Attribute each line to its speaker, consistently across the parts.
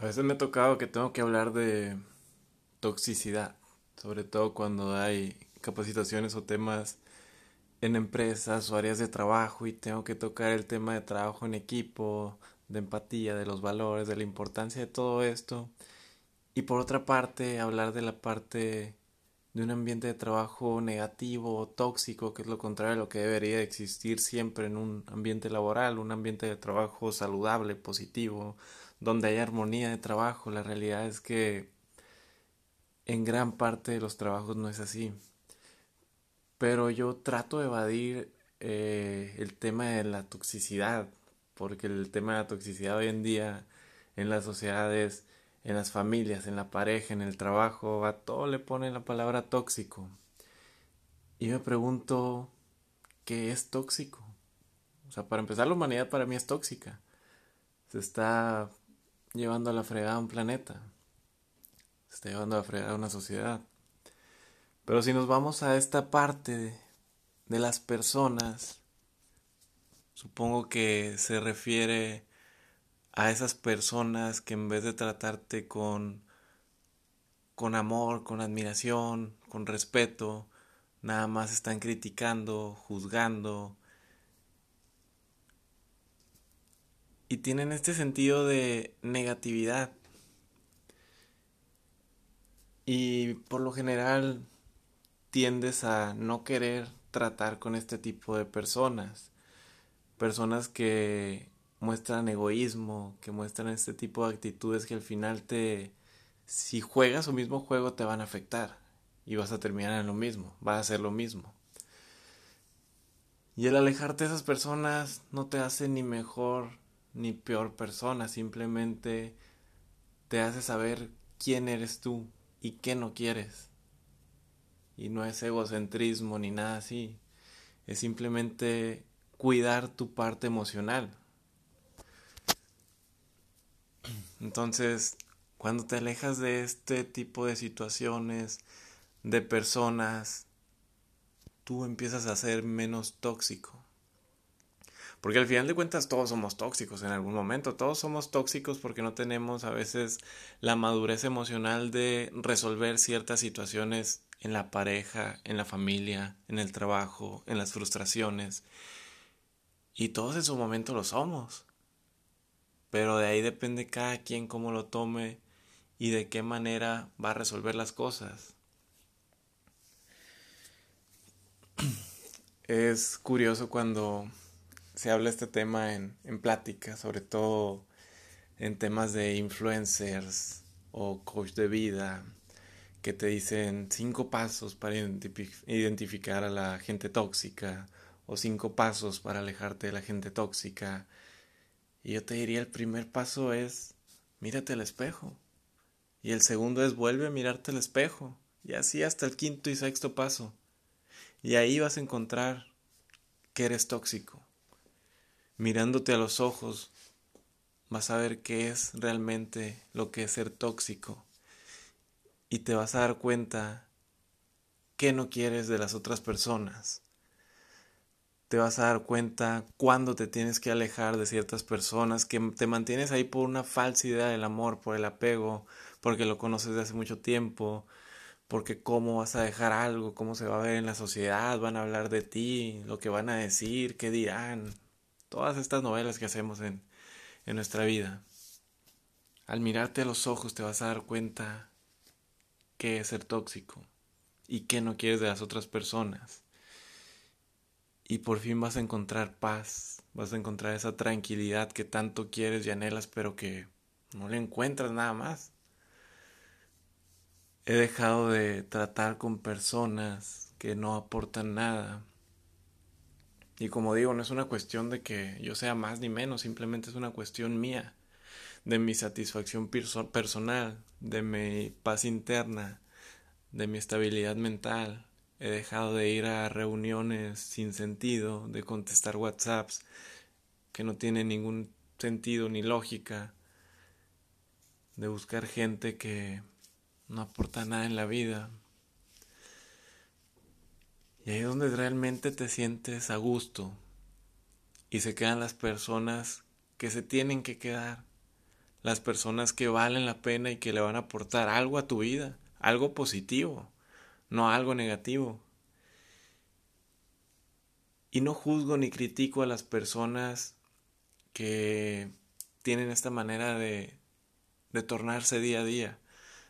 Speaker 1: A veces me ha tocado que tengo que hablar de toxicidad, sobre todo cuando hay capacitaciones o temas en empresas o áreas de trabajo y tengo que tocar el tema de trabajo en equipo, de empatía, de los valores, de la importancia de todo esto. Y por otra parte, hablar de la parte de un ambiente de trabajo negativo o tóxico, que es lo contrario de lo que debería existir siempre en un ambiente laboral, un ambiente de trabajo saludable, positivo, donde hay armonía de trabajo. La realidad es que en gran parte de los trabajos no es así. Pero yo trato de evadir eh, el tema de la toxicidad, porque el tema de la toxicidad hoy en día en las sociedades, en las familias, en la pareja, en el trabajo, a todo le pone la palabra tóxico. Y me pregunto, ¿qué es tóxico? O sea, para empezar, la humanidad para mí es tóxica. Se está llevando a la fregada un planeta. Se está llevando a la fregada una sociedad. Pero si nos vamos a esta parte de, de las personas, supongo que se refiere a esas personas que en vez de tratarte con con amor, con admiración, con respeto, nada más están criticando, juzgando, y tienen este sentido de negatividad. Y por lo general tiendes a no querer tratar con este tipo de personas. Personas que muestran egoísmo, que muestran este tipo de actitudes que al final te, si juegas su mismo juego te van a afectar y vas a terminar en lo mismo, vas a hacer lo mismo. Y el alejarte de esas personas no te hace ni mejor ni peor persona, simplemente te hace saber quién eres tú y qué no quieres. Y no es egocentrismo ni nada así, es simplemente cuidar tu parte emocional. Entonces, cuando te alejas de este tipo de situaciones, de personas, tú empiezas a ser menos tóxico. Porque al final de cuentas todos somos tóxicos en algún momento, todos somos tóxicos porque no tenemos a veces la madurez emocional de resolver ciertas situaciones en la pareja, en la familia, en el trabajo, en las frustraciones. Y todos en su momento lo somos. Pero de ahí depende cada quien cómo lo tome y de qué manera va a resolver las cosas. Es curioso cuando se habla este tema en, en sobre todo en temas de influencers o coach de vida, que te dicen cinco pasos para identificar a la gente tóxica o cinco pasos para alejarte de la gente tóxica. Y yo te diría el primer paso es mírate al espejo. Y el segundo es vuelve a mirarte al espejo. Y así hasta el quinto y sexto paso. Y ahí vas a encontrar que eres tóxico mirándote a los ojos, vas a ver qué es realmente lo que es ser tóxico y te vas a dar cuenta qué no quieres de las otras personas. Te vas a dar cuenta cuándo te tienes que alejar de ciertas personas, que te mantienes ahí por una falsa idea del amor, por el apego, porque lo conoces de hace mucho tiempo, porque cómo vas a dejar algo, cómo se va a ver en la sociedad, van a hablar de ti, lo que van a decir, qué dirán, todas estas novelas que hacemos en, en nuestra vida, al mirarte a los ojos te vas a dar cuenta qué es ser tóxico y qué no quieres de las otras personas. Y por fin vas a encontrar paz, vas a encontrar esa tranquilidad que tanto quieres y anhelas, pero que no le encuentras nada más. He dejado de tratar con personas que no aportan nada, y como digo, no es una cuestión de que yo sea más ni menos, simplemente es una cuestión mía, de mi satisfacción personal, de mi paz interna, de mi estabilidad mental. He dejado de ir a reuniones sin sentido, de contestar WhatsApps que no tienen ningún sentido ni lógica, de buscar gente que no aporta nada en la vida, y ahí es donde realmente te sientes a gusto. Y se quedan las personas que se tienen que quedar, las personas que valen la pena y que le van a aportar algo a tu vida, algo positivo, no algo negativo. Y no juzgo ni critico a las personas que tienen esta manera de, de tornarse día a día,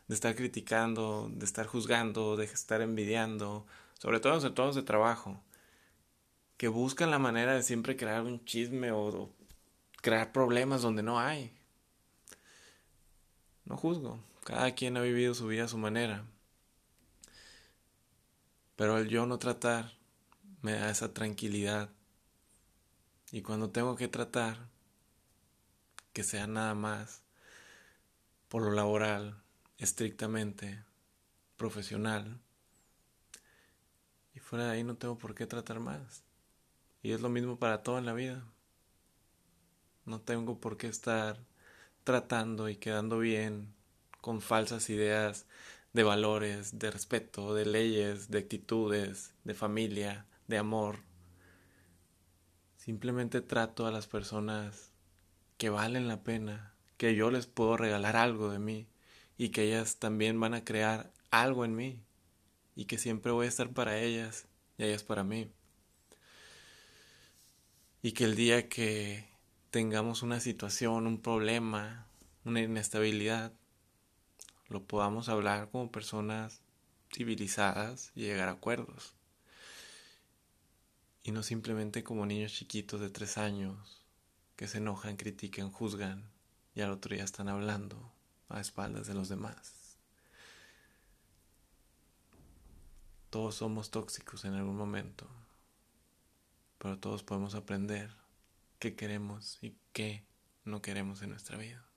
Speaker 1: de estar criticando, de estar juzgando, de estar envidiando, sobre todo en entornos de trabajo, que buscan la manera de siempre crear un chisme o, crear problemas donde no hay. No juzgo, cada quien ha vivido su vida a su manera. Pero el yo no tratar me da esa tranquilidad. Y cuando tengo que tratar, que sea nada más por lo laboral, estrictamente profesional, y fuera de ahí no tengo por qué tratar más. Y es lo mismo para todo en la vida. No tengo por qué estar tratando y quedando bien con falsas ideas de valores, de respeto, de leyes, de actitudes, de familia, de amor. Simplemente trato a las personas que valen la pena, que yo les puedo regalar algo de mí y que ellas también van a crear algo en mí y que siempre voy a estar para ellas y ellas para mí. Y que el día que tengamos una situación, un problema, una inestabilidad, lo podamos hablar como personas civilizadas y llegar a acuerdos. Y no simplemente como niños chiquitos de tres años que se enojan, critican, juzgan y al otro día están hablando a espaldas de los demás. Todos somos tóxicos en algún momento, pero todos podemos aprender qué queremos y qué no queremos en nuestra vida.